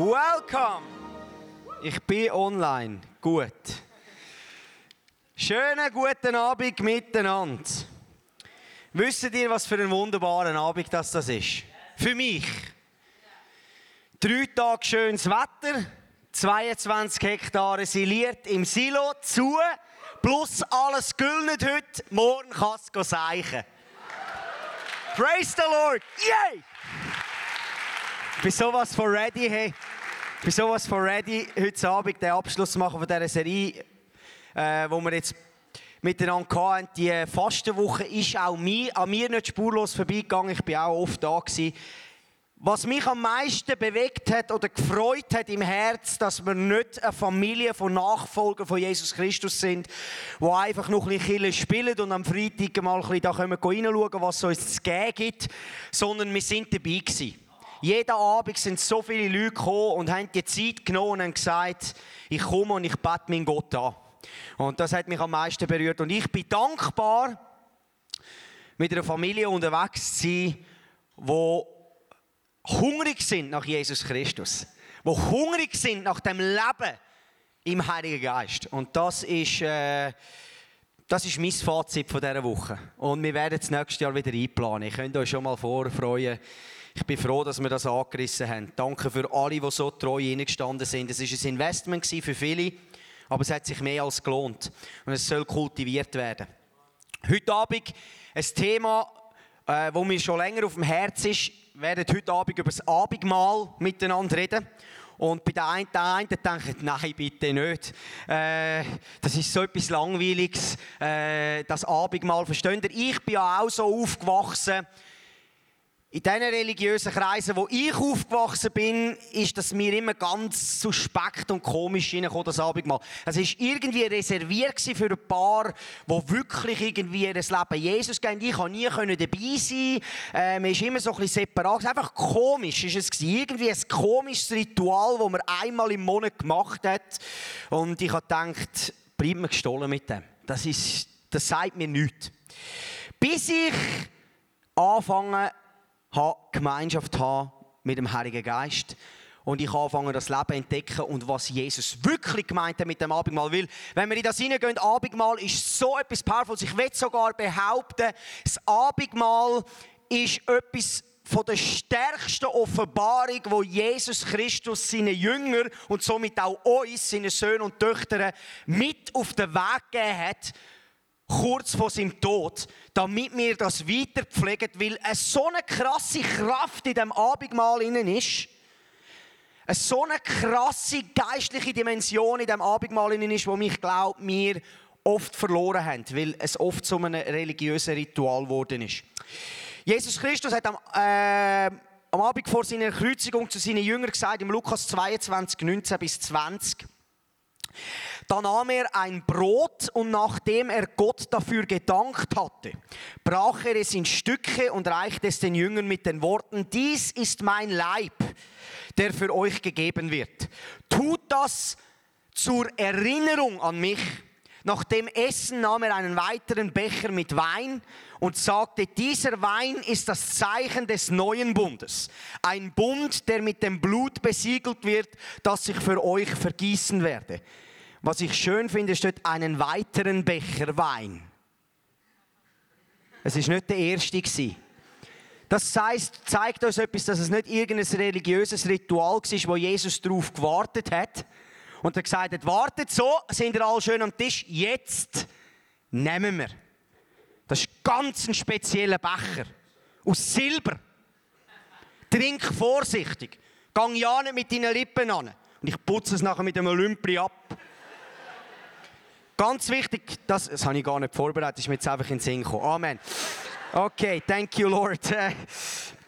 Welcome! Ich bin online. Gut. Schönen guten Abend miteinander. Wisst ihr, was für ein wunderbarer Abend das, das ist? Für mich. Drei Tage schönes Wetter, 22 Hektare siliert im Silo zu, plus alles gülnet heute, morgen kann es seichen. Praise the Lord! Yay! Ich bin sowas von ready, hey. Ich bin sowas von ready, heute Abend den Abschluss zu machen von dieser Serie, äh, wo wir jetzt miteinander hatten. Die Fastenwoche ist auch mir, an mir nicht spurlos vorbeigegangen. Ich bin auch oft da gewesen. Was mich am meisten bewegt hat oder gefreut hat im Herz, dass wir nicht eine Familie von Nachfolgern von Jesus Christus sind, die einfach noch ein bisschen spielen und am Freitag mal ein bisschen da können reinschauen, was es uns zu geben gibt, sondern wir sind dabei gewesen. Jeden Abend sind so viele Leute gekommen und haben die Zeit genommen und gesagt, ich komme und ich bete meinen Gott an. Und das hat mich am meisten berührt. Und ich bin dankbar, mit einer Familie unterwegs zu sein, die hungrig sind nach Jesus Christus. Die hungrig sind nach dem Leben im Heiligen Geist. Und das ist, äh, das ist mein Fazit von dieser Woche. Und wir werden das nächste Jahr wieder einplanen. Ich könnt euch schon mal vorfreuen. Ich bin froh, dass wir das angerissen haben. Danke für alle, die so treu hineingestanden sind. Es war ein Investment für viele, aber es hat sich mehr als gelohnt. Und es soll kultiviert werden. Heute Abend ein Thema, äh, wo mir schon länger auf dem Herz ist. Wir werden heute Abend über das Abendmahl miteinander reden. Und bei den einen, den einen denken, nein, bitte nicht. Äh, das ist so etwas Langweiliges, äh, das Abendmahl. Versteht ihr? Ich bin ja auch so aufgewachsen, in diesen religiösen Kreisen, wo ich aufgewachsen bin, ist das mir immer ganz suspekt und komisch reingekommen, das Abendmahl. Es war irgendwie reserviert für ein paar, die wirklich irgendwie ihr Leben Jesus geben. Ich konnte nie dabei sein. Äh, man ist immer so ein bisschen separat. Einfach komisch ist es. Irgendwie ein komisches Ritual, das man einmal im Monat gemacht hat. Und ich habe gedacht, bleib mir gestohlen mit dem. Das, ist, das sagt mir nichts. Bis ich anfange, Gemeinschaft haben mit dem Heiligen Geist. Und ich anfange das Leben entdecken und was Jesus wirklich gemeint hat mit dem Abendmahl. Weil, wenn wir in das hineingehen, Abendmahl ist so etwas Powerfuls. Ich will sogar behaupten, das Abendmahl ist etwas von der stärksten Offenbarung, wo Jesus Christus seine Jünger und somit auch uns, seine Söhne und Töchter, mit auf den Weg gegeben hat, kurz vor seinem Tod, damit wir das weiter pflegen, weil es so eine krasse Kraft in dem Abendmahl innen ist. Es so eine krasse geistliche Dimension in dem Abendmahl innen ist, wo mich glaube, wir oft verloren haben, weil es oft zu einem religiösen Ritual geworden ist. Jesus Christus hat am, äh, am Abend vor seiner Kreuzigung zu seinen Jüngern gesagt, im Lukas 22, 19 bis 20, da nahm er ein Brot und nachdem er Gott dafür gedankt hatte, brach er es in Stücke und reichte es den Jüngern mit den Worten, dies ist mein Leib, der für euch gegeben wird. Tut das zur Erinnerung an mich. Nach dem Essen nahm er einen weiteren Becher mit Wein und sagte, dieser Wein ist das Zeichen des neuen Bundes. Ein Bund, der mit dem Blut besiegelt wird, das ich für euch vergießen werde. Was ich schön finde, steht einen weiteren Becher Wein. Es ist nicht der erste gewesen. Das heißt, zeigt uns etwas, dass es nicht irgendein religiöses Ritual war, wo Jesus darauf gewartet hat und er gesagt hat, wartet so, sind ihr alle schön am Tisch, jetzt nehmen wir. Das ist ganz ein spezieller Becher. Aus Silber. Trink vorsichtig. Gang ja nicht mit deinen Lippen an. Und ich putze es nachher mit einem Olympi ab. Ganz wichtig, das, das habe ich gar nicht vorbereitet, ist mir jetzt einfach in den Sinn gekommen. Amen. Okay, thank you, Lord.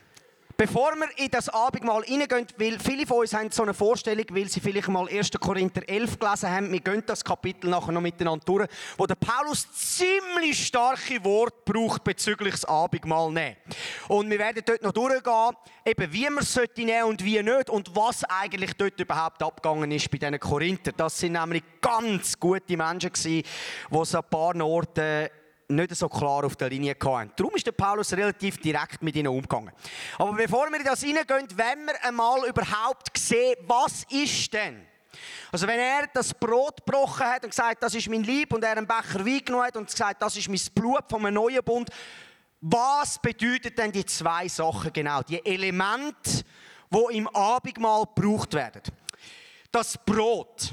Bevor wir in das Abendmahl reingehen, weil viele von uns haben so eine Vorstellung, weil sie vielleicht mal 1. Korinther 11 gelesen haben, wir gehen das Kapitel nachher noch miteinander durch, wo der Paulus ziemlich starke Worte braucht bezüglich des Abendmahl nehmen. Und wir werden dort noch durchgehen, eben wie man es nehmen und wie nicht und was eigentlich dort überhaupt abgegangen ist bei diesen Korinther. Das sind nämlich ganz gute Menschen gewesen, die es an ein paar Orten nicht so klar auf der Linie hatten. Darum ist der Paulus relativ direkt mit ihnen umgegangen. Aber bevor wir in das hineingehen, wenn wir einmal überhaupt sehen, was ist denn? Also wenn er das Brot gebrochen hat und gesagt, das ist mein Lieb und er einen Becher Wein genommen hat und gesagt, das ist mein Blut einem neuen Bund, was bedeutet denn die zwei Sachen genau? Die Elemente, die im Abendmahl gebraucht werden. Das Brot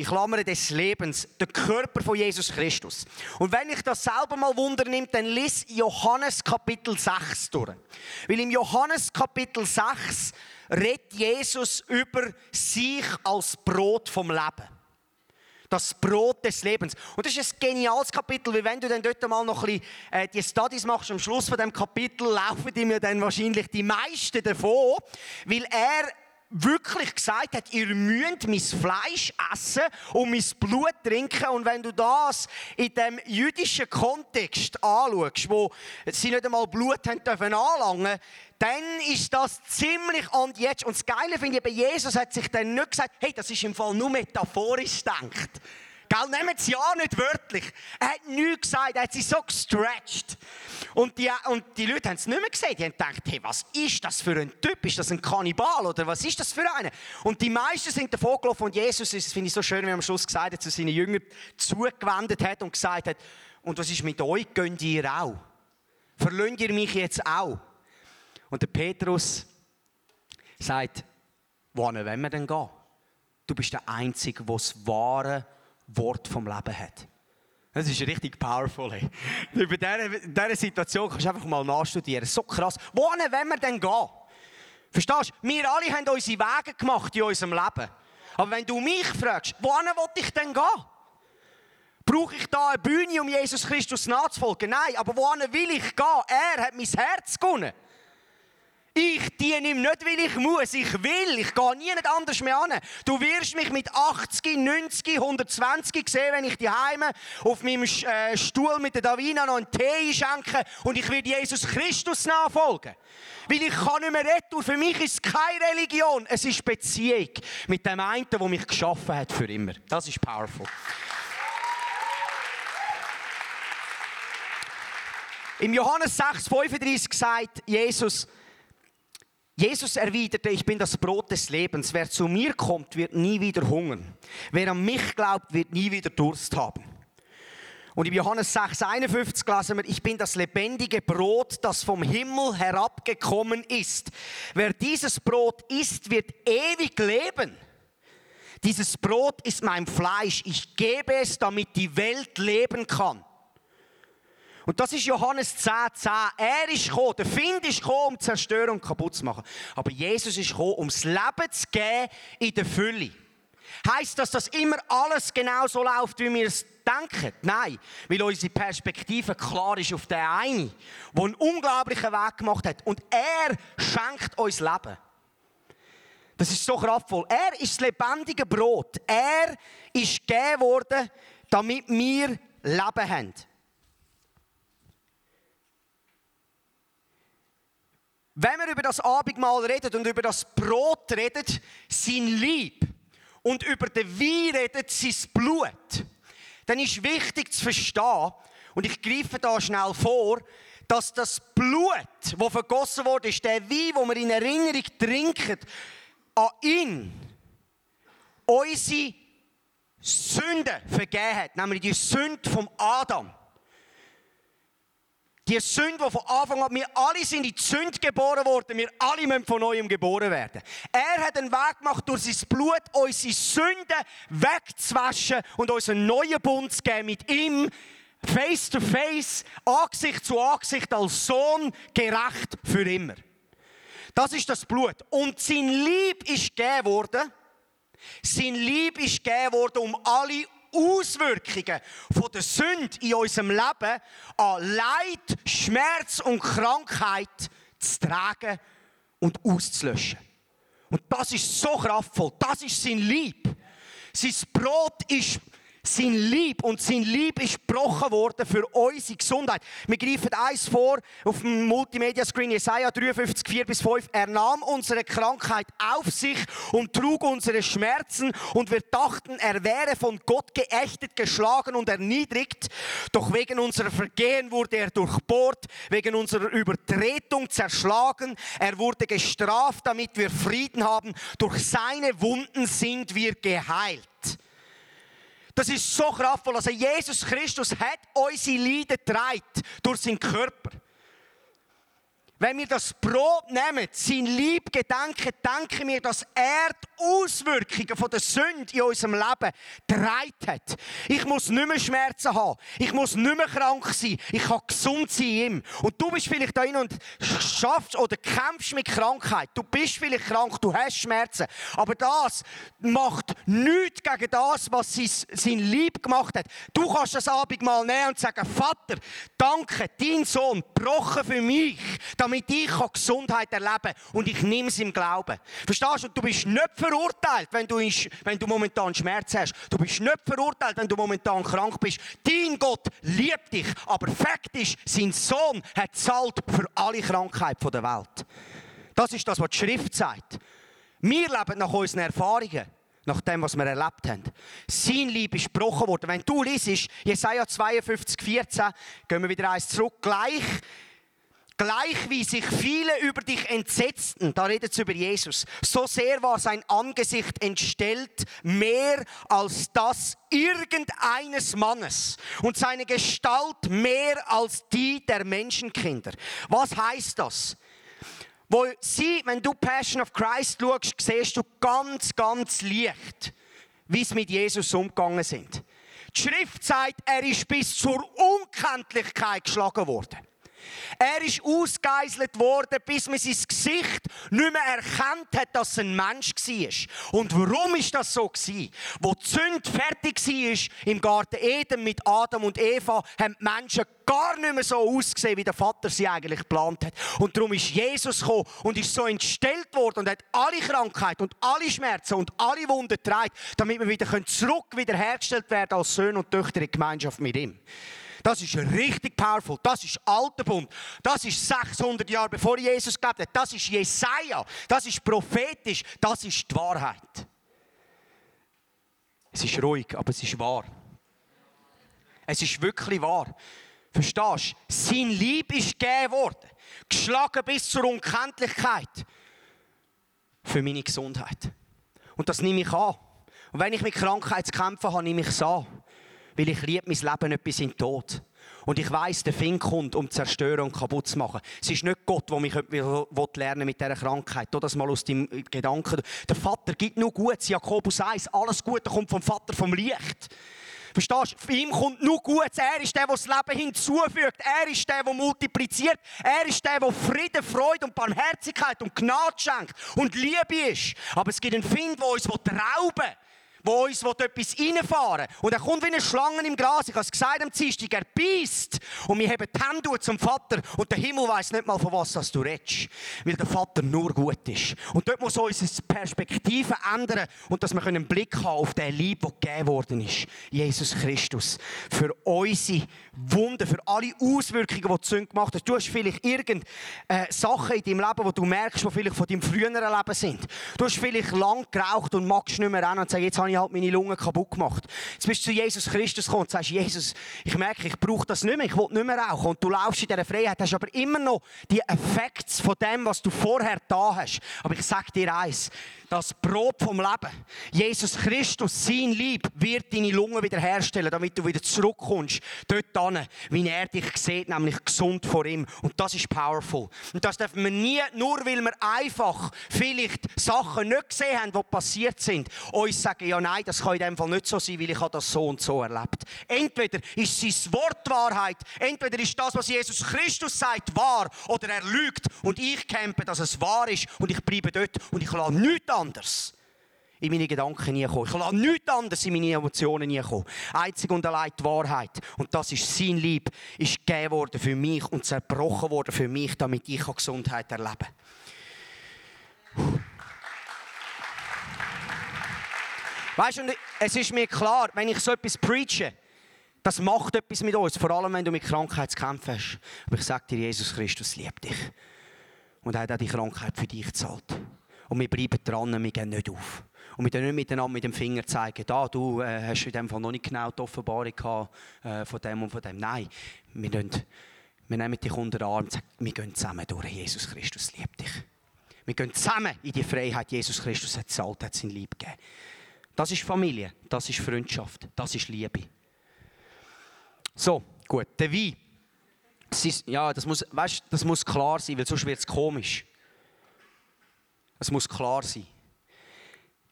ich klammere des Lebens, der Körper von Jesus Christus. Und wenn ich das selber mal Wunder nimmt, dann lies Johannes Kapitel 6 durch. Weil im Johannes Kapitel 6 redet Jesus über sich als Brot vom Leben. Das Brot des Lebens. Und das ist ein geniales Kapitel, weil wenn du dann dort mal noch ein bisschen äh, die Studies machst, am Schluss von dem Kapitel laufen die mir dann wahrscheinlich die meisten davon, weil er wirklich gesagt hat, ihr müsst mein Fleisch essen und mein Blut trinken. Und wenn du das in dem jüdischen Kontext anschaust, wo sie nicht einmal Blut haben dürfen anlangen, dann ist das ziemlich an jetzt. Und das Geile finde ich, bei Jesus hat sich dann nicht gesagt, hey, das ist im Fall nur metaphorisch gedacht. Gell, nehmt es ja nicht wörtlich. Er hat nichts gesagt, er hat sich so gestretched. Und die, und die Leute haben es nicht mehr gesehen. Die haben gedacht, hey, was ist das für ein Typ? Ist das ein Kannibal oder was ist das für einer? Und die meisten sind davor gelaufen und Jesus, das finde ich so schön, wie er am Schluss gesagt hat, zu seinen Jüngern zugewendet hat und gesagt hat, und was ist mit euch? Gönnt ihr auch? Verlöhnt ihr mich jetzt auch? Und der Petrus sagt, wohin wollen wir denn gehen? Du bist der Einzige, der das wahre Wort vom Leben hat. Das ist richtig powerful. Ey. Über diese Situation kannst du einfach mal nachstudieren. So krass. Wohin wollen wir denn gehen? Verstehst du? Wir alle haben unsere Wege gemacht in unserem Leben. Aber wenn du mich fragst, wohin will ich denn gehen? Brauche ich da eine Bühne, um Jesus Christus nachzufolgen? Nein, aber wohin will ich gehen? Er hat mein Herz gewonnen. Ich diene ihm nicht, weil ich muss. Ich will. Ich gehe nie nicht anders mehr an. Du wirst mich mit 80, 90, 120 sehen, wenn ich die Heime auf meinem äh, Stuhl mit der Davina noch einen Tee schenke und ich werde Jesus Christus nachfolgen. Weil ich kann nicht mehr retten. Für mich ist es keine Religion. Es ist Beziehung mit dem einen, der mich geschaffen hat für immer. Das ist powerful. Im Johannes 6, 35 sagt Jesus, Jesus erwiderte, ich bin das Brot des Lebens. Wer zu mir kommt, wird nie wieder hungern. Wer an mich glaubt, wird nie wieder Durst haben. Und im Johannes 6, 51 lesen wir, ich bin das lebendige Brot, das vom Himmel herabgekommen ist. Wer dieses Brot isst, wird ewig leben. Dieses Brot ist mein Fleisch. Ich gebe es, damit die Welt leben kann. Und das ist Johannes 10, 10. Er ist gekommen, der Find ist gekommen, um Zerstörung kaputt zu machen. Aber Jesus ist gekommen, um das Leben zu geben in der Fülle. Heißt das, dass immer alles genau so läuft, wie wir es denken? Nein, weil unsere Perspektive klar ist auf den einen, der einen unglaublichen Weg gemacht hat. Und er schenkt uns Leben. Das ist so kraftvoll. Er ist das lebendige Brot. Er ist gegeben worden, damit wir Leben haben. Wenn wir über das Abendmahl reden und über das Brot reden, sein Lieb und über den Wein reden, sein Blut, dann ist wichtig zu verstehen, und ich greife da schnell vor, dass das Blut, das vergossen wurde, ist der Wein, den wir in Erinnerung trinken, an ihn unsere Sünde vergeben hat, nämlich die Sünde vom Adam. Die Sünde, die von Anfang an, wir alle sind in die Sünde geboren worden, wir alle müssen von neuem geboren werden. Er hat einen Weg gemacht, durch sein Blut unsere Sünden wegzuwaschen und uns einen neuen Bund zu geben mit ihm, face to face, Angesicht zu Angesicht, als Sohn gerecht für immer. Das ist das Blut. Und sein Lieb ist gegeben worden. Sein Lieb ist gegeben worden, um alle Auswirkungen von der Sünde in unserem Leben an Leid, Schmerz und Krankheit zu tragen und auszulöschen. Und das ist so kraftvoll. Das ist sein Lieb. Sein Brot ist sein Lieb und sein Lieb ist gebrochen worden für unsere Gesundheit. Wir greifen eins vor auf dem Multimedia-Screen, Jesaja 53, 4 bis 5. Er nahm unsere Krankheit auf sich und trug unsere Schmerzen und wir dachten, er wäre von Gott geächtet, geschlagen und erniedrigt. Doch wegen unserer Vergehen wurde er durchbohrt, wegen unserer Übertretung zerschlagen. Er wurde gestraft, damit wir Frieden haben. Durch seine Wunden sind wir geheilt. Das ist so kraftvoll. Also Jesus Christus hat unsere Leiden getragen durch seinen Körper. Wenn wir das Brot nehmen, sein Lieb gedenken, denken wir, dass er die Auswirkungen von der Sünde in unserem Leben getragen hat. Ich muss nicht mehr Schmerzen haben. Ich muss nicht mehr krank sein. Ich kann gesund sein in ihm. Und du bist vielleicht da und schaffst oder kämpfst mit Krankheit. Du bist vielleicht krank, du hast Schmerzen. Aber das macht nichts gegen das, was sein Lieb gemacht hat. Du kannst das Abend mal nehmen und sagen, Vater, danke, dein Sohn, gebrochen für mich, damit ich Gesundheit erleben kann. Und ich nehme es im Glauben. Verstehst du? Du bist nicht verurteilt, wenn du, wenn du momentan Schmerz hast. Du bist nicht verurteilt, wenn du momentan krank bist. Dein Gott liebt dich. Aber Fakt ist, sein Sohn hat zahlt für alle Krankheit der Welt. Das ist das, was die Schrift sagt. Wir leben nach unseren Erfahrungen nach dem, was wir erlebt haben. Sein Lieb ist gebrochen worden. Wenn du liest, Jesaja 52, 14, gehen wir wieder eins zurück, gleich Gleich wie sich viele über dich entsetzten, da redet es über Jesus, so sehr war sein Angesicht entstellt, mehr als das irgendeines Mannes und seine Gestalt mehr als die der Menschenkinder. Was heißt das? Wo sie, wenn du Passion of Christ schaust, siehst du ganz, ganz leicht, wie es mit Jesus umgegangen sind. Die Schrift sagt, er ist bis zur Unkenntlichkeit geschlagen worden. Er ist ausgeiselt worden, bis man sein Gesicht nicht mehr erkannt hat, dass es ein Mensch war. Und warum ist das so? Wo die Sünde fertig war im Garten Eden mit Adam und Eva, haben die Menschen gar nicht mehr so ausgesehen, wie der Vater sie eigentlich geplant hat. Und darum ist Jesus gekommen und ist so entstellt worden und hat alle Krankheit und alle Schmerzen und alle Wunden getragen, damit wir wieder zurück wiederhergestellt werden als Söhne und Töchter in Gemeinschaft mit ihm. Das ist richtig powerful. Das ist alter Bund. Das ist 600 Jahre bevor Jesus gelebt hat. Das ist Jesaja. Das ist prophetisch. Das ist die Wahrheit. Es ist ruhig, aber es ist wahr. Es ist wirklich wahr. Verstehst du? Sein Lieb ist gegeben worden. Geschlagen bis zur Unkenntlichkeit. Für meine Gesundheit. Und das nehme ich an. Und wenn ich mit Krankheit zu kämpfen habe, nehme ich es an weil ich liebe mein Leben nicht bis in den Tod. Und ich weiß, der Fink kommt, um zu zerstören und kaputt zu machen. Es ist nicht Gott, der mich lernen mit dieser Krankheit. Tu das mal aus deinem Gedanken. Der Vater gibt nur Gutes. Jakobus 1, alles Gute kommt vom Vater vom Licht. Verstehst du? Ihn kommt nur Gutes. Er ist der, der das Leben hinzufügt. Er ist der, der multipliziert. Er ist der, der Frieden, Freude und Barmherzigkeit und Gnade schenkt und Liebe ist. Aber es gibt einen Find, der uns rauben will wo uns etwas reinfahren will. Und er kommt wie eine Schlange im Gras. Ich habe es gesagt am Dienstag, er beißt. Und wir haben die Hände zum Vater. Und der Himmel weiß nicht mal, von was du redest. Weil der Vater nur gut ist. Und dort muss unsere Perspektive ändern. Und dass wir einen Blick haben auf den Liebe, der gegeben worden ist. Jesus Christus. Für unsere Wunden, für alle Auswirkungen, die die Sünde gemacht hat. Du hast vielleicht irgendeine äh, Sachen in deinem Leben, die du merkst, die vielleicht von deinem früheren Leben sind. Du hast vielleicht lang geraucht und magst nicht mehr rennen und sagst, jetzt habe habe ich halt meine Lungen kaputt gemacht. Jetzt bist du zu Jesus Christus gekommen und sagst, Jesus, ich merke, ich brauche das nicht mehr, ich will nicht mehr rauchen. Und du laufst in dieser Freiheit, hast aber immer noch die Effekte von dem, was du vorher da hast. Aber ich sage dir eins, das Brot vom Leben. Jesus Christus, sein Lieb, wird deine Lungen wiederherstellen, damit du wieder zurückkommst, dort hin, wie er dich sieht, nämlich gesund vor ihm. Und das ist powerful. Und das dürfen wir nie, nur weil wir einfach vielleicht Sachen nicht gesehen haben, die passiert sind, uns sagen, ja nein, das kann in dem Fall nicht so sein, weil ich habe das so und so erlebt. Entweder ist sein Wort Wahrheit, entweder ist das, was Jesus Christus sagt, wahr, oder er lügt und ich kämpfe, dass es wahr ist und ich bleibe dort und ich lasse nichts anderes in meine Gedanken nie kommen. Ich lasse nichts anderes in meine Emotionen nie kommen. Einzig und allein die Wahrheit. Und das ist sein Lieb, ist gegeben worden für mich und zerbrochen worden für mich, damit ich Gesundheit erleben kann. Weißt du, es ist mir klar, wenn ich so etwas preache, das macht etwas mit uns, vor allem wenn du mit Krankheit zu kämpfen hast. Aber ich sage dir, Jesus Christus liebt dich. Und er hat auch die Krankheit für dich gezahlt. Und wir bleiben dran, wir gehen nicht auf. Und wir nicht miteinander mit dem Finger zeigen, da, du äh, hast in dem Fall noch nicht genau die Offenbarung gehabt, äh, von dem und von dem. Nein, wir, nehmen, wir nehmen dich unter den Arm und sagen, wir gehen zusammen durch. Jesus Christus liebt dich. Wir gehen zusammen in die Freiheit. Jesus Christus hat zahlt, hat sein Lieb gegeben. Das ist Familie, das ist Freundschaft, das ist Liebe. So, gut, der Wein. ja, das muss, weißt, das muss klar sein, weil sonst wird es komisch. Es muss klar sein.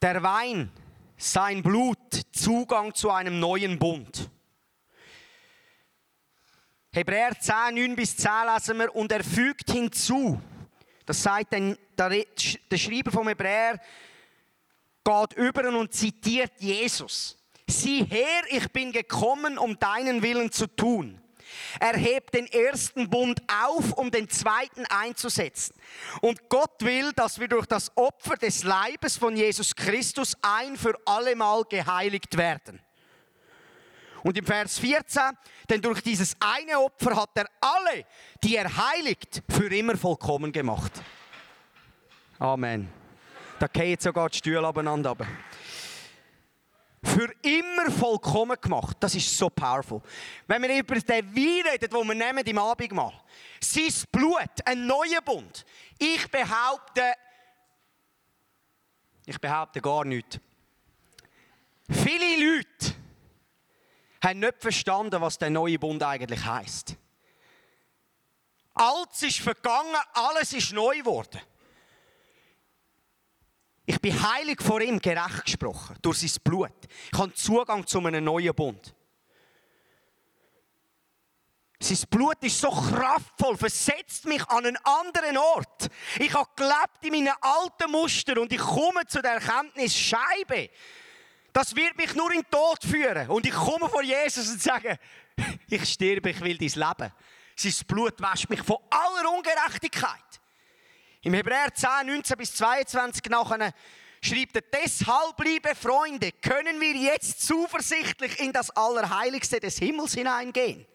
Der Wein, sein Blut, Zugang zu einem neuen Bund. Hebräer 10, 9 bis 10 lesen wir, und er fügt hinzu, das sagt der, der Schreiber vom Hebräer, geht über und zitiert Jesus. Sieh her, ich bin gekommen, um deinen Willen zu tun. Er hebt den ersten Bund auf, um den zweiten einzusetzen. Und Gott will, dass wir durch das Opfer des Leibes von Jesus Christus ein für allemal geheiligt werden. Und im Vers 14, denn durch dieses eine Opfer hat er alle, die er heiligt, für immer vollkommen gemacht. Amen. Da gehen sogar die Stühle abeinander. Für immer vollkommen gemacht. Das ist so powerful. Wenn wir über den Wein reden, den wir nehmen im Abendmahl, sein Blut, ein neuer Bund. Ich behaupte, ich behaupte gar nichts. Viele Leute haben nicht verstanden, was der neue Bund eigentlich heißt. Alles ist vergangen, alles ist neu geworden. Ich bin heilig vor ihm gerecht gesprochen, durch sein Blut. Ich habe Zugang zu einem neuen Bund. Sein Blut ist so kraftvoll, versetzt mich an einen anderen Ort. Ich habe gelebt in meinen alten Mustern und ich komme zu der Erkenntnis, Scheibe, das wird mich nur in den Tod führen. Und ich komme vor Jesus und sage, ich sterbe, ich will dein Leben. Sein Blut wäscht mich von aller Ungerechtigkeit. Im Hebräer 10, 19 bis 22 nachher schreibt er, deshalb, liebe Freunde, können wir jetzt zuversichtlich in das Allerheiligste des Himmels hineingehen.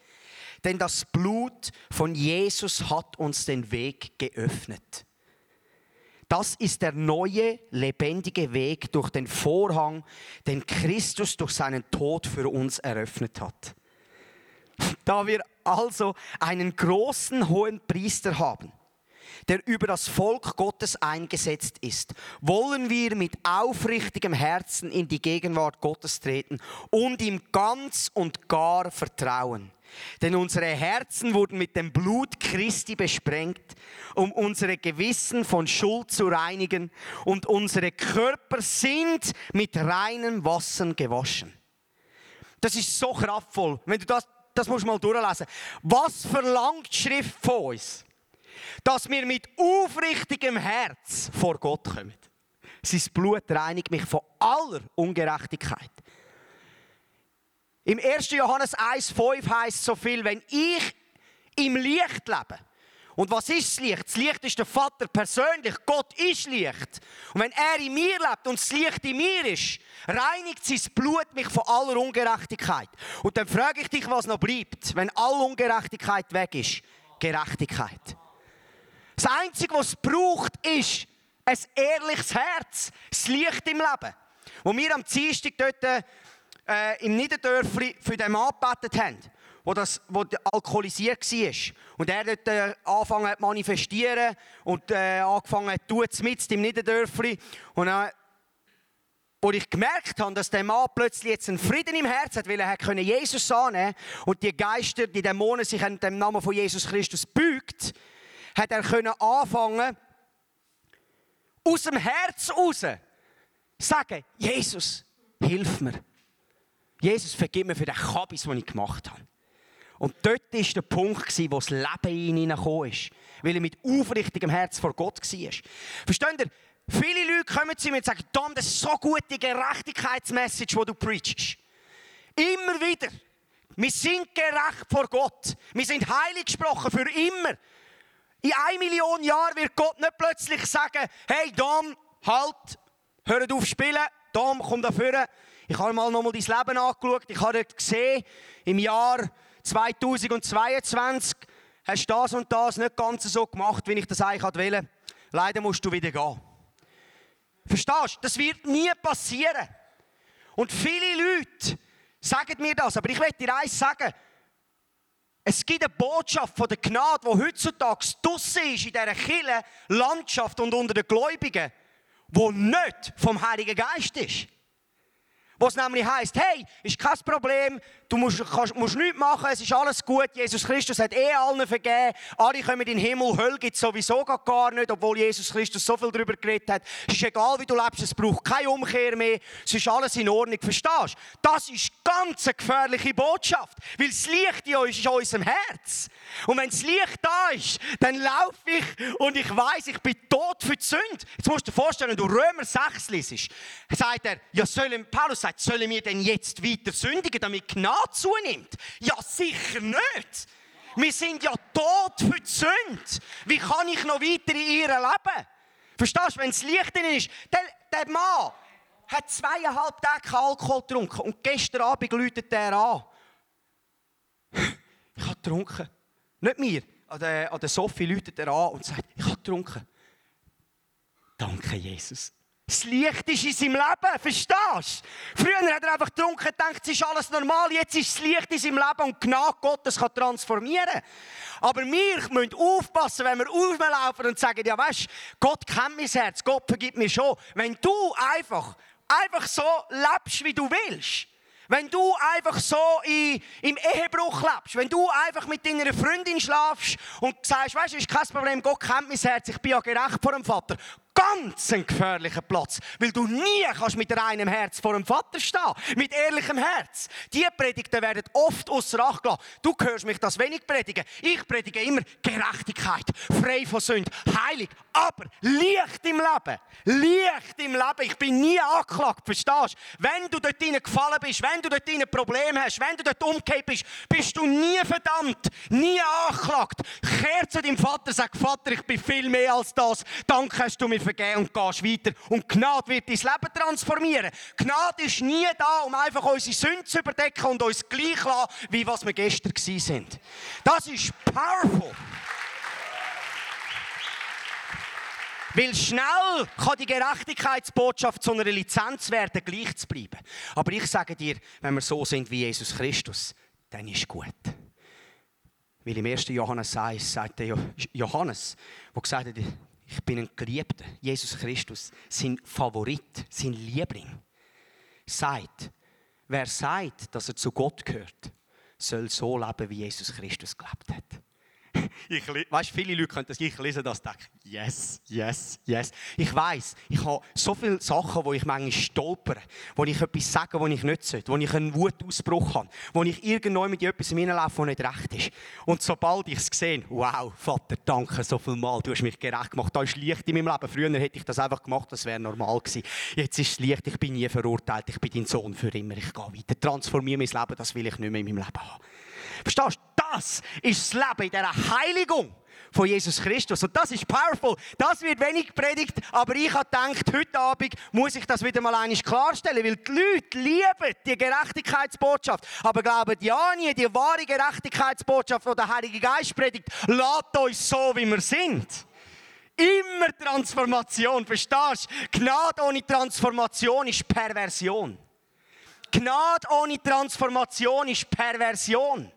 Denn das Blut von Jesus hat uns den Weg geöffnet. Das ist der neue, lebendige Weg durch den Vorhang, den Christus durch seinen Tod für uns eröffnet hat. Da wir also einen großen hohen Priester haben, der über das Volk Gottes eingesetzt ist, wollen wir mit aufrichtigem Herzen in die Gegenwart Gottes treten und ihm ganz und gar vertrauen. Denn unsere Herzen wurden mit dem Blut Christi besprengt, um unsere Gewissen von Schuld zu reinigen, und unsere Körper sind mit reinem Wasser gewaschen. Das ist so kraftvoll. Wenn du das, das musst du mal durchlesen. Was verlangt Schrift von uns? Dass wir mit aufrichtigem Herz vor Gott kommen. Sein Blut reinigt mich von aller Ungerechtigkeit. Im 1. Johannes 1,5 heißt so viel, wenn ich im Licht lebe. Und was ist das Licht? Das Licht ist der Vater persönlich. Gott ist Licht. Und wenn er in mir lebt und das Licht in mir ist, reinigt sein Blut mich von aller Ungerechtigkeit. Und dann frage ich dich, was noch bleibt, wenn all Ungerechtigkeit weg ist. Gerechtigkeit. Das Einzige, was es braucht, ist ein ehrliches Herz, das Licht im Leben. Wo wir am Dienstag dort äh, im Niederdörfli für den Mann gebetet haben, wo, das, wo alkoholisiert war. Und er dort äh, angefangen hat manifestieren und äh, angefangen hat, tut mit im Niederdörfli. Und dann wo ich gemerkt habe, dass der Mann plötzlich jetzt einen Frieden im Herzen hat, weil er hat Jesus annehmen und die Geister, die Dämonen sich an dem Namen von Jesus Christus bügt, hat er können anfangen, aus dem Herz raus sagen, Jesus, hilf mir. Jesus, vergib mir für den Kabis, den ich gemacht habe. Und dort war der Punkt, wo das Leben in ihn ist. Weil er mit aufrichtigem Herz vor Gott war. Versteht ihr? Viele Leute kommen zu mir und sagen, Tom, das ist so gute Gerechtigkeitsmessage, die du preachst. Immer wieder. Wir sind gerecht vor Gott. Wir sind heilig gesprochen für immer. In einer Million Jahren wird Gott nicht plötzlich sagen, hey Dom, halt, hör auf spielen, Dom, komm da vorne. Ich habe mal nochmal dein Leben angeschaut. Ich habe gesehen, im Jahr 2022 hast du das und das nicht ganz so gemacht, wie ich das eigentlich wollte. Leider musst du wieder gehen. Verstehst du? Das wird nie passieren. Und viele Leute sagen mir das, aber ich möchte dir eins sagen. Es gibt eine Botschaft von der Gnade, die heutzutage draussen ist in dieser Kille, Landschaft und unter den Gläubigen, die nicht vom Heiligen Geist ist. Wo es nämlich heisst, hey, ist kein Problem, du musst, kannst, musst nichts machen, es ist alles gut, Jesus Christus hat eh allen vergeben, alle kommen in den Himmel, Hölle gibt es sowieso gar nicht, obwohl Jesus Christus so viel darüber geredet hat. Es ist egal, wie du lebst, es braucht keine Umkehr mehr, es ist alles in Ordnung, verstehst du? Das ist ganz eine gefährliche Botschaft, weil das Licht in uns ist in unserem Herz. Und wenn das Licht da ist, dann laufe ich und ich weiß, ich bin tot für die Sünde. Jetzt musst du dir vorstellen, wenn du Römer 6 liest, sagt er, ja, sollen, Paulus sagt, sollen wir denn jetzt weiter sündigen, damit Gnade zunimmt? Ja, sicher nicht. Wir sind ja tot für die Sünde. Wie kann ich noch weiter in ihr leben? Verstehst du, wenn das Licht drin ist, der, der Mann hat zweieinhalb Tage Alkohol getrunken und gestern Abend läutet er an. Ich habe getrunken. Nicht mir. An der, an der Sophie läutet er an und sagt, ich habe getrunken. Danke, Jesus. Das Licht ist in seinem Leben, verstehst du? Früher hat er einfach getrunken und gedacht, es ist alles normal. Jetzt ist das Licht in seinem Leben und Gnade Gottes kann transformieren. Aber wir müssen aufpassen, wenn wir auflaufen und sagen, ja weißt, Gott kennt mein Herz, Gott vergibt mir schon. Wenn du einfach, einfach so lebst, wie du willst, wenn du einfach so in, im Ehebruch lebst, wenn du einfach mit deiner Freundin schlafst und sagst, weißt du, ist kein Problem, Gott kennt mein Herz, ich bin ja gerecht vor dem Vater ganz ein gefährlicher Platz, weil du nie kannst mit reinem Herz vor dem Vater stehen, mit ehrlichem Herz. Die Predigten werden oft außer Acht gelassen. Du hörst mich das wenig predigen. Ich predige immer Gerechtigkeit, frei von Sünde, heilig, aber Licht im Leben. Licht im Leben. Ich bin nie angeklagt, verstehst du? Wenn du dort drinnen gefallen bist, wenn du dort drinnen Probleme hast, wenn du dort umgekehrt bist, bist du nie verdammt, nie angeklagt. Kehr zu deinem Vater, sag, Vater, ich bin viel mehr als das. Danke hast du mir vergeben und gehst weiter. Und Gnade wird dein Leben transformieren. Gnade ist nie da, um einfach unsere Sünden zu überdecken und uns gleich lassen, wie was wir gestern sind. Das ist powerful. Weil schnell kann die Gerechtigkeitsbotschaft zu einer Lizenz werden, gleich zu bleiben. Aber ich sage dir, wenn wir so sind wie Jesus Christus, dann ist gut. Weil im 1. Johannes 1 sagt der Johannes, der gesagt hat, ich bin ein Geliebter, Jesus Christus, sein Favorit, sein Liebling. Sagt, wer sagt, dass er zu Gott gehört, soll so leben, wie Jesus Christus gelebt hat ich, weißt, viele Leute können das, ich lese das denke, yes, yes, yes. Ich weiß, ich habe so viele Sachen, wo ich manchmal stolpere, wo ich etwas sage, wo ich nicht sollte, wo ich einen Wutausbruch habe, wo ich irgendwann mit etwas hineinlaufe, was nicht recht ist. Und sobald ich es sehe, wow, Vater, danke so viel Mal, du hast mich gerecht gemacht, da ist Licht in meinem Leben. Früher hätte ich das einfach gemacht, das wäre normal gewesen. Jetzt ist es Licht, ich bin nie verurteilt, ich bin dein Sohn für immer, ich gehe weiter, transformiere mein Leben, das will ich nicht mehr in meinem Leben haben. Verstehst du? Das ist das Leben in dieser Heiligung von Jesus Christus. Und das ist powerful. Das wird wenig predigt, aber ich habe gedacht, heute Abend muss ich das wieder mal einig klarstellen, weil die Leute lieben die Gerechtigkeitsbotschaft, aber glauben ja nie, die wahre Gerechtigkeitsbotschaft, die der Heilige Geist predigt, lasst uns so, wie wir sind. Immer Transformation, verstehst du? Gnade ohne Transformation ist Perversion. Gnade ohne Transformation ist Perversion.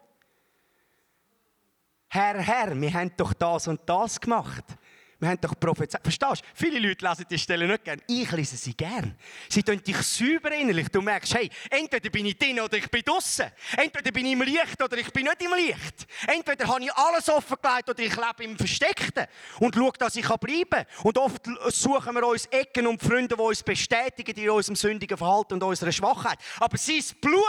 Herr, Herr, wir haben doch das und das gemacht. Wir haben doch prophezeit. Verstehst du? Viele Leute lesen die Stelle nicht gern. Ich lese sie gern. Sie tun dich sauber innerlich. Du merkst, hey, entweder bin ich drin oder ich bin draußen. Entweder bin ich im Licht oder ich bin nicht im Licht. Entweder habe ich alles offengelegt oder ich lebe im Versteckten. Und schaue, dass ich bleiben kann. Und oft suchen wir uns Ecken und Freunde, die uns bestätigen in unserem sündigen Verhalten und unserer Schwachheit. Aber sein Blut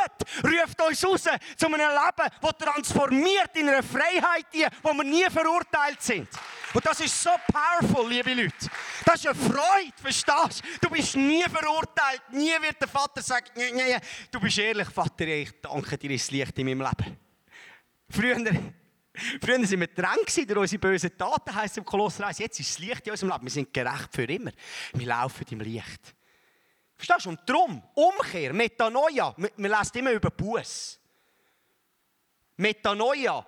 ruft uns raus zu einem Leben, das transformiert in eine Freiheit, wo wir nie verurteilt sind. Und das ist so powerful, liebe Leute. Das ist eine Freude, verstehst du? Du bist nie verurteilt. Nie wird der Vater sagen, nee, nee, du bist ehrlich, Vater, ich danke dir, ist Licht in meinem Leben. Früher, früher waren wir dran durch unsere bösen Taten, heisst es im Kolosser 1. Jetzt ist das Licht in unserem Leben. Wir sind gerecht für immer. Wir laufen im Licht. Verstehst du? Und darum, Umkehr, Metanoia, wir, wir lesen immer über Buß. Metanoia,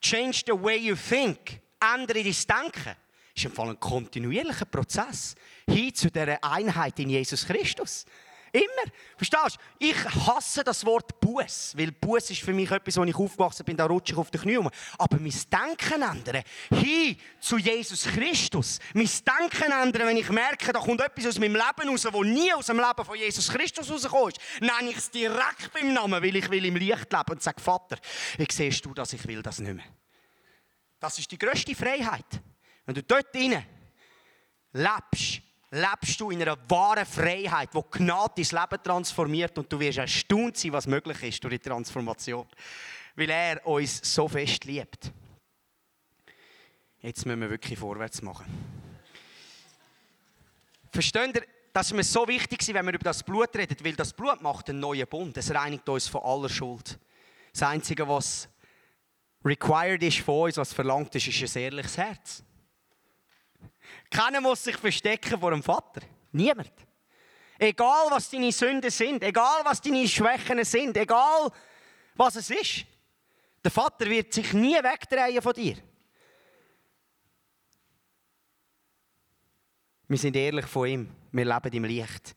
change the way you think ändere dein Denken. Das ist im Fall ein kontinuierlicher Prozess hin zu dieser Einheit in Jesus Christus. Immer. Verstehst du? Ich hasse das Wort Buß, weil Buß ist für mich etwas, wo ich aufgewachsen bin, da rutsche ich auf die Knie um. Aber mein Denken ändern, hin zu Jesus Christus. Mein Denken ändern, wenn ich merke, da kommt etwas aus meinem Leben raus, das nie aus dem Leben von Jesus Christus rauskommt, nenne ich es direkt beim Namen, weil ich will im Licht leben und sage, Vater, wie siehst du das? Ich will das nicht mehr. Das ist die größte Freiheit. Wenn du dort drinnen lebst, lebst du in einer wahren Freiheit, wo Gnade dein Leben transformiert und du wirst erstaunt sein, was möglich ist durch die Transformation. Weil er uns so fest liebt. Jetzt müssen wir wirklich vorwärts machen. Versteht ihr, dass mir so wichtig ist, wenn wir über das Blut reden, weil das Blut macht einen neuen Bund. Es reinigt uns von aller Schuld. Das Einzige, was required ist von uns, was verlangt ist, ist ein ehrliches Herz. Keiner muss sich verstecken vor dem Vater. Niemand. Egal, was deine Sünden sind, egal, was deine Schwächen sind, egal, was es ist. Der Vater wird sich nie wegdrehen von dir. Wir sind ehrlich von ihm. Wir leben im Licht.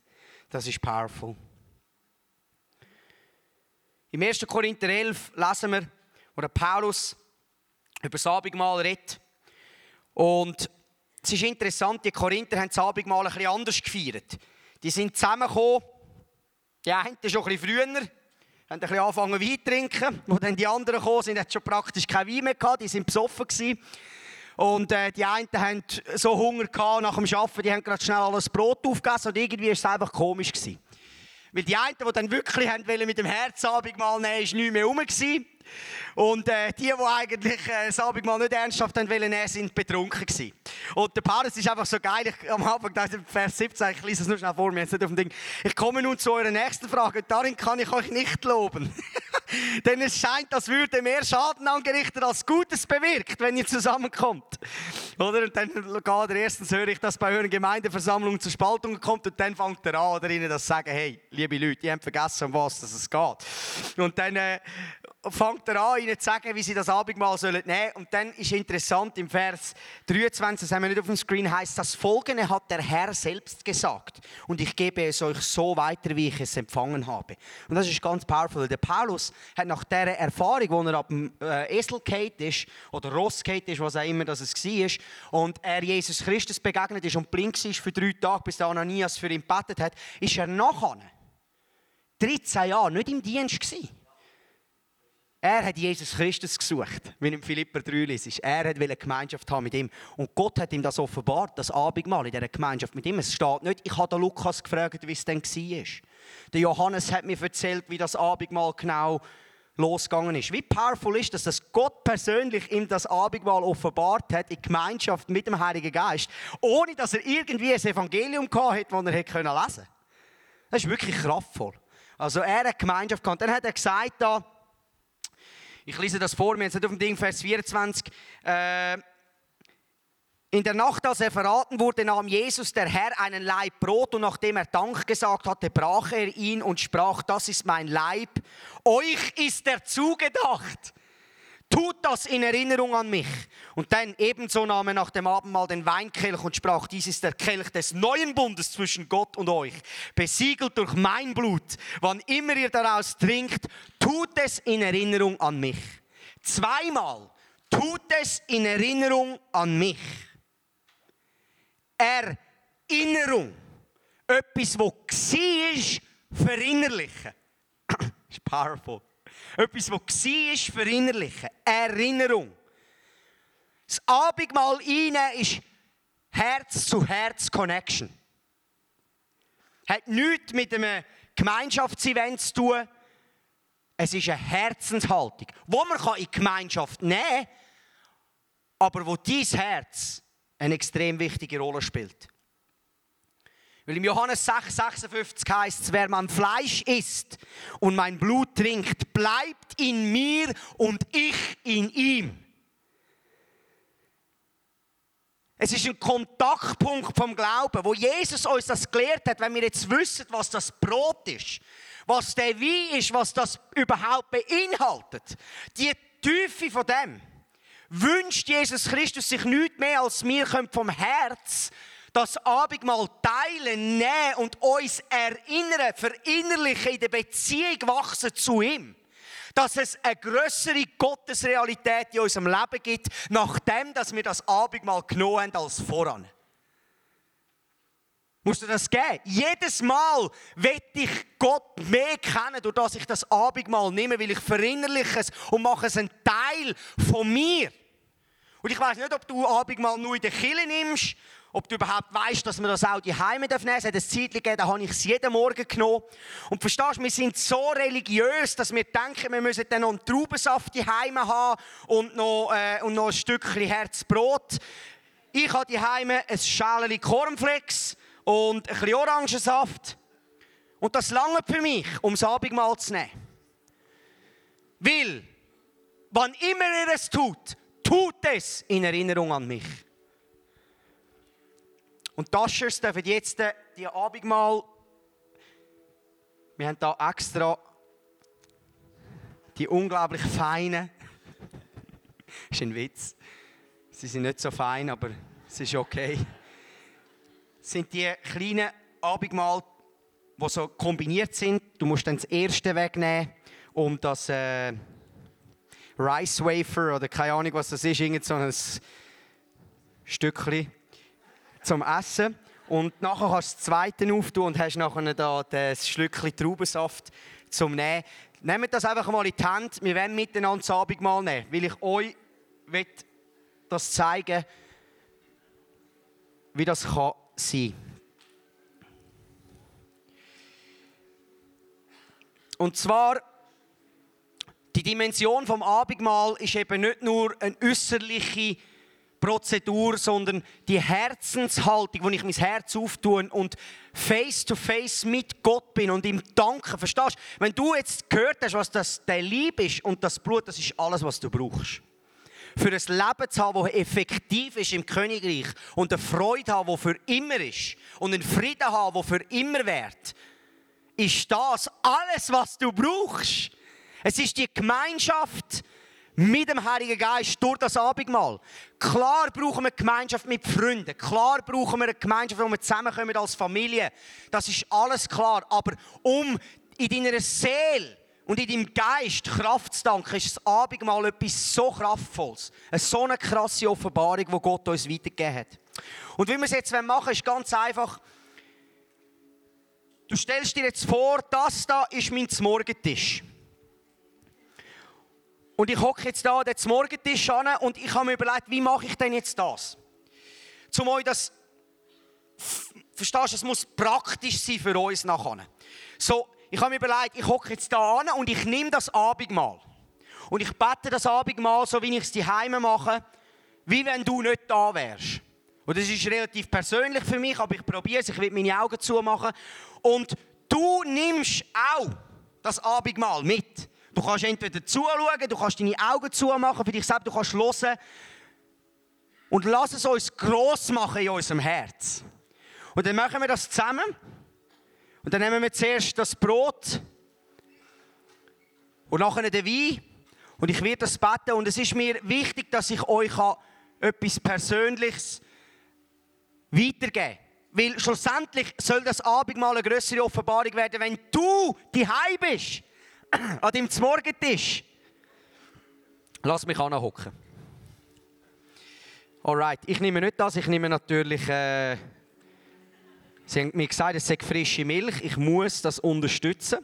Das ist powerful. Im 1. Korinther 11 lesen wir, wo Paulus über das Abendmahl redet. Und es ist interessant, die Korinther haben das Abendmahl ein bisschen anders gefeiert. Die sind zusammengekommen, die einen schon ein bisschen früher, haben ein bisschen angefangen Wein zu trinken. Wo dann die anderen gekommen sind, hatten schon praktisch kein Wein mehr gehabt, die sind besoffen gewesen. Und äh, die einen haben so Hunger gehabt nach dem Arbeiten, die haben gerade schnell alles Brot aufgegessen und irgendwie war es einfach komisch gewesen. Weil die einen, die dann wirklich haben mit dem Herzabendmahl nehmen, war nicht mehr rum. Gewesen. Und äh, die, die eigentlich äh, das Abendmahl nicht ernsthaft haben wollen, nehmen, sind betrunken gewesen. Und der Paulus ist einfach so geil. Ich, am Anfang dachte Vers 17, ich lese es nur schnell vor mir, jetzt nicht auf dem Ding. Ich komme nun zu eurer nächsten Frage. Darin kann ich euch nicht loben. Denn es scheint, als würde mehr Schaden angerichtet als Gutes bewirkt, wenn ihr zusammenkommt. Oder? Und dann geht er erstens höre ich, dass bei euren Gemeindeversammlungen zu Spaltungen kommt und dann fängt er an, oder ihnen das zu sagen, hey, liebe Leute, ihr habt vergessen, um was es geht. Und dann äh, fängt er an, ihnen zu sagen, wie sie das Abendmahl sollen nehmen. Und dann ist interessant, im Vers 23, das haben wir nicht auf dem Screen, heißt, das Folgende hat der Herr selbst gesagt. Und ich gebe es euch so weiter, wie ich es empfangen habe. Und das ist ganz powerful. Der Paulus hat nach dieser Erfahrung, wo er ab dem äh, Esel ist, oder Ross ist, was auch immer das war, und er Jesus Christus begegnet ist und blind war für drei Tage, bis der Ananias für ihn gebetet hat, ist er nachher 13 Jahre nicht im Dienst gewesen. Er hat Jesus Christus gesucht, wie im Philipper 3 ist. Er hat eine Gemeinschaft haben mit ihm. Und Gott hat ihm das offenbart, das Abendmahl in dieser Gemeinschaft mit ihm. Es steht nicht, ich habe Lukas gefragt, wie es denn war. Der Johannes hat mir erzählt, wie das Abendmahl genau losgegangen ist. Wie powerful ist das, dass Gott persönlich ihm das Abendmahl offenbart hat in Gemeinschaft mit dem Heiligen Geist, ohne dass er irgendwie ein Evangelium gehabt hat, das er hätte lesen können. Das ist wirklich kraftvoll. Also er hat Gemeinschaft gehabt. Dann hat er gesagt, da, ich lese das vor, mir jetzt nicht auf dem Ding, Vers 24. Äh, in der Nacht, als er verraten wurde, nahm Jesus, der Herr, einen Leib Brot und nachdem er Dank gesagt hatte, brach er ihn und sprach, das ist mein Leib, euch ist er zugedacht. Tut das in Erinnerung an mich. Und dann ebenso nahm er nach dem Abendmahl den Weinkelch und sprach, dies ist der Kelch des neuen Bundes zwischen Gott und euch, besiegelt durch mein Blut. Wann immer ihr daraus trinkt, tut es in Erinnerung an mich. Zweimal, tut es in Erinnerung an mich. Erinnerung. Etwas, was war, verinnerlichen. das ist powerful. Etwas, was war, verinnerlichen. Erinnerung. Das Abendmahl rein ist Herz-zu-Herz-Connection. Hat nichts mit einem Gemeinschaftsevent zu tun. Es ist eine Herzenshaltung, wo man in die Gemeinschaft nehmen kann, aber wo dein Herz eine extrem wichtige Rolle spielt. Weil im Johannes 6, 56 heißt es, wer mein Fleisch isst und mein Blut trinkt, bleibt in mir und ich in ihm. Es ist ein Kontaktpunkt vom Glauben, wo Jesus uns das gelehrt hat, wenn wir jetzt wissen, was das Brot ist, was der Wein ist, was das überhaupt beinhaltet. Die Tiefe von dem wünscht Jesus Christus sich nicht mehr als wir vom Herz das Abendmahl teilen, nehmen und uns erinnern, verinnerlichen, in der Beziehung wachsen zu ihm. Dass es eine größere Gottesrealität in unserem Leben gibt, nachdem dass wir das Abendmahl genommen haben als voran. Musst du das geben? Jedes Mal will ich Gott mehr kennen, durch dass ich das Abendmahl nehme, weil ich verinnerliche es und mache es ein Teil von mir. Und ich weiß nicht, ob du Abendmahl nur in der Kille nimmst ob du überhaupt weißt, dass man das auch die Heime nehmen. Es hat eine Zeit gegeben, da habe ich es jeden Morgen genommen. Und verstehst, du, wir sind so religiös, dass wir denken, wir müssen dann noch einen Traubensaft die Heime haben und noch, äh, und noch ein Stückchen Herzbrot. Ich habe die Heime ein Schälchen Cornflakes und ein bisschen Orangensaft. Und das lange für mich, um das Abendmahl zu nehmen. Weil, wann immer ihr es tut, tut es in Erinnerung an mich. Und die Ushers dürfen jetzt die Abendmahl, wir haben da extra die unglaublich feinen, das ist ein Witz, sie sind nicht so fein, aber es ist okay, sind die kleinen Abendmahl, die so kombiniert sind. Du musst dann das erste wegnehmen, um das äh, Rice Wafer oder keine Ahnung, was das ist, irgend so ein Stückchen zum Essen. Und nachher kannst du das zweite auftun und hast nachher da das Schlückchen Traubensaft zum Nehmen. Nehmt das einfach mal in die Hand. Wir werden miteinander das Abendmahl nehmen, weil ich euch das zeigen wie das kann sein Und zwar, die Dimension vom Abendmahl ist eben nicht nur eine äußerliche Prozedur, sondern die Herzenshaltung, wo ich mein Herz auftue und face to face mit Gott bin und ihm danke. Verstehst du? Wenn du jetzt gehört hast, was das der Lieb ist und das Blut, das ist alles, was du brauchst. Für ein Leben zu haben, das effektiv ist im Königreich und eine Freude haben, die für immer ist und einen Frieden haben, der für immer währt, ist das alles, was du brauchst. Es ist die Gemeinschaft, mit dem Heiligen Geist durch das Abendmahl. Klar brauchen wir Gemeinschaft mit Freunden. Klar brauchen wir eine Gemeinschaft, wo wir zusammenkommen als Familie. Das ist alles klar. Aber um in deiner Seele und in deinem Geist Kraft zu danken, ist das Abendmahl etwas so Kraftvolles. Eine so eine krasse Offenbarung, die Gott uns weitergegeben hat. Und wie wir es jetzt machen ist ganz einfach. Du stellst dir jetzt vor, das da ist mein Morgentisch. Und ich hocke jetzt da an den Morgentisch an und ich habe mir überlegt, wie mache ich denn jetzt das? Zum euch das, verstehst du, es muss praktisch sein für uns nachher. So, ich habe mir überlegt, ich hocke jetzt da an und ich nehme das Abendmahl. Und ich bete das Abendmahl, so wie ich es die Heime mache, wie wenn du nicht da wärst. Und das ist relativ persönlich für mich, aber ich probiere es, ich will meine Augen zumachen. Und du nimmst auch das Abendmahl mit. Du kannst entweder zuschauen, du kannst deine Augen zumachen für dich selbst, du kannst hören. Und lass es uns gross machen in unserem Herz. Und dann machen wir das zusammen. Und dann nehmen wir zuerst das Brot und nachher den Wein. Und ich werde das beten und es ist mir wichtig, dass ich euch etwas Persönliches weitergeben kann. Weil schlussendlich soll das Abendmahl eine größere Offenbarung werden, wenn du die bist, an deinem Morgentisch. Lass mich anhocken. Alright, ich nehme nicht das, ich nehme natürlich. Äh, Sie haben mir gesagt, es sei frische Milch. Ich muss das unterstützen.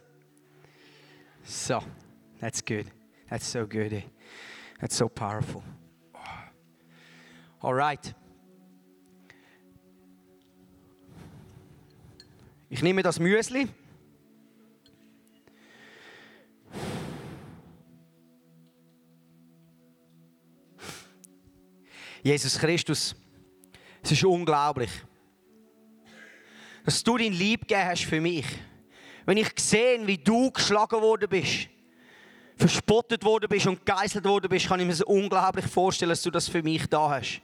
So, that's good. That's so good. That's so powerful. Alright. Ich nehme das Müsli. Jesus Christus, es ist unglaublich, dass du dein Lieb gegeben hast für mich. Wenn ich sehe, wie du geschlagen worden bist, verspottet worden bist und geißelt worden bist, kann ich mir so unglaublich vorstellen, dass du das für mich da hast.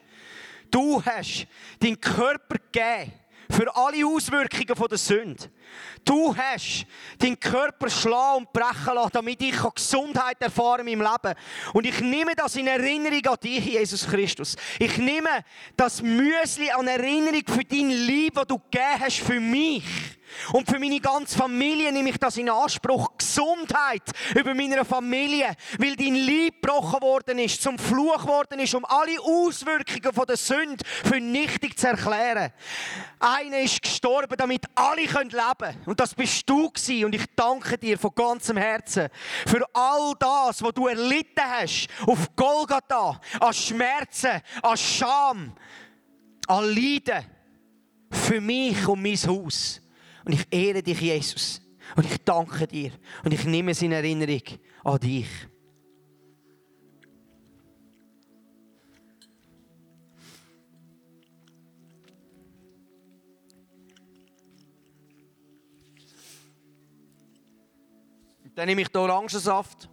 Du hast deinen Körper gegeben für alle Auswirkungen der Sünde. Du hast deinen Körper schlagen und brechen lassen, damit ich Gesundheit erfahren in meinem Leben. Und ich nehme das in Erinnerung an dich, Jesus Christus. Ich nehme das Müsli an Erinnerung für dein Lieb, das du gegeben hast für mich. Und für meine ganze Familie nehme ich das in Anspruch. Gesundheit über meiner Familie, weil dein Lieb gebrochen worden ist, zum Fluch worden ist, um alle Auswirkungen von der Sünde für nichtig zu erklären. Einer ist gestorben, damit alle leben können. Und das bist du gewesen. Und ich danke dir von ganzem Herzen für all das, was du erlitten hast auf Golgatha, an Schmerzen, an Scham, an Leiden, für mich und mein Haus. Und ich ehre dich, Jesus. Und ich danke dir. Und ich nehme es in Erinnerung an dich. Dann nehme ich den Orangensaft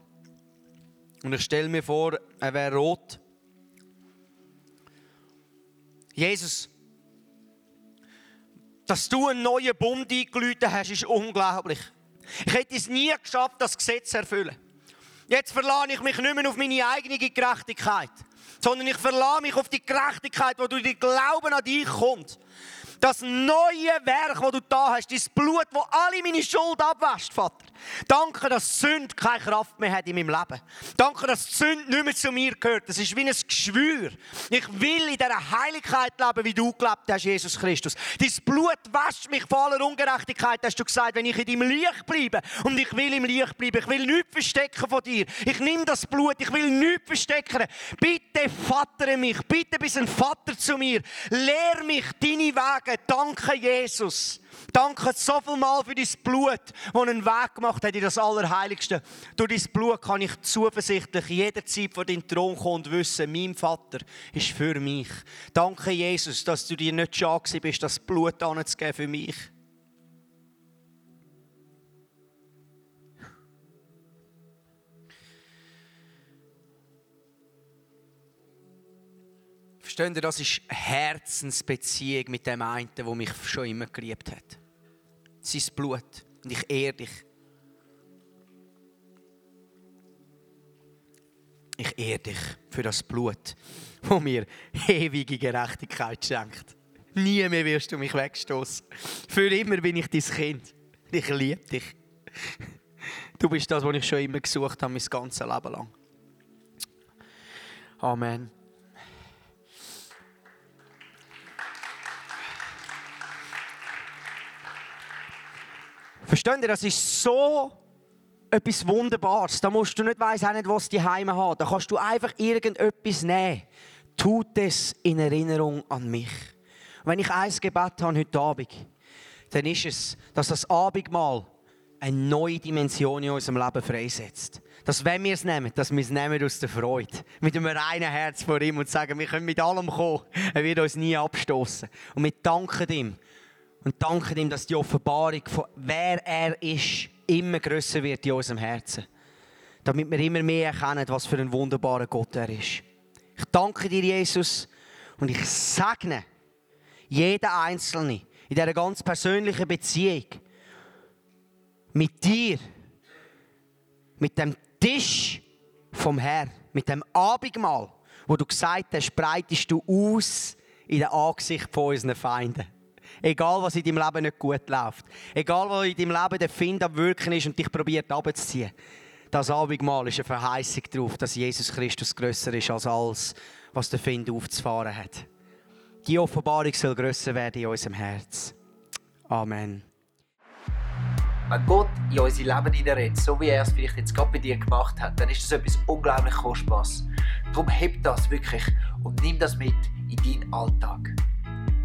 und ich stelle mir vor, er wäre rot. Jesus, dass du einen neuen Bund eingeläutet hast, ist unglaublich. Ich hätte es nie geschafft, das Gesetz zu erfüllen. Jetzt verlasse ich mich nicht mehr auf meine eigene Gerechtigkeit, sondern ich verlasse mich auf die Gerechtigkeit, die durch den Glauben an dich kommt. Das neue Werk, das du da hast, das Blut, das alle meine Schuld abwäscht, Vater. Danke, dass Sünde keine Kraft mehr hat in meinem Leben. Danke, dass Sünde nicht mehr zu mir gehört. Das ist wie ein Geschwür. Ich will in dieser Heiligkeit leben, wie du gelebt hast, Jesus Christus. Dein Blut wäscht mich von aller Ungerechtigkeit, hast du gesagt, wenn ich in deinem Licht bleibe. Und ich will im Licht bleiben. Ich will nichts verstecken von dir. Ich nehme das Blut. Ich will nichts verstecken. Bitte vatere mich. Bitte bist ein Vater zu mir. Lehr mich deine Wege. Danke, Jesus. Danke so viel Mal für dein Blut, das einen Weg gemacht hat in das Allerheiligste. Durch dein Blut kann ich zuversichtlich jederzeit vor deinen Thron kommen und wissen, mein Vater ist für mich. Danke, Jesus, dass du dir nicht schade bist, das Blut anzugeben für mich. Versteht ihr, das ist Herzensbeziehung mit dem einen, der mich schon immer geliebt hat sein Blut. Und ich ehre dich. Ich ehre dich für das Blut, das mir ewige Gerechtigkeit schenkt. Nie mehr wirst du mich wegstoßen. Für immer bin ich dein Kind. Ich liebe dich. Du bist das, was ich schon immer gesucht habe, mein ganzes Leben lang. Amen. Versteht ihr, das ist so etwas Wunderbares. Da musst du nicht weiss auch nicht, was die Heime hat. Da kannst du einfach irgendetwas nehmen. Tut es in Erinnerung an mich. wenn ich eins Gebet habe heute Abend, dann ist es, dass das Abendmahl eine neue Dimension in unserem Leben freisetzt. Dass wenn wir es nehmen, dass wir es nehmen aus der Freude. Mit einem reinen Herz vor ihm und sagen, wir können mit allem kommen. Er wird uns nie abstoßen. Und wir danken ihm und danken ihm, dass die Offenbarung von wer er ist immer größer wird in unserem Herzen. Damit wir immer mehr erkennen, was für ein wunderbarer Gott er ist. Ich danke dir, Jesus, und ich segne jeden Einzelnen in dieser ganz persönlichen Beziehung mit dir, mit dem Tisch vom Herrn, mit dem Abendmahl, wo du gesagt hast, breitest du aus in den Angesicht von unseren Feinden. Egal, was in deinem Leben nicht gut läuft. Egal, was in deinem Leben der Find am Wirken ist und dich probiert abzuziehen. Das Abendmahl ist eine Verheißung darauf, dass Jesus Christus grösser ist als alles, was der Find aufzufahren hat. Die Offenbarung soll grösser werden in unserem Herz. Amen. Wenn Gott in unser Leben hineinredet, so wie er es vielleicht jetzt gerade bei dir gemacht hat, dann ist das etwas unglaublich Kostbares. Darum heb das wirklich und nimm das mit in deinen Alltag.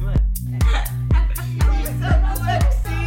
Ja.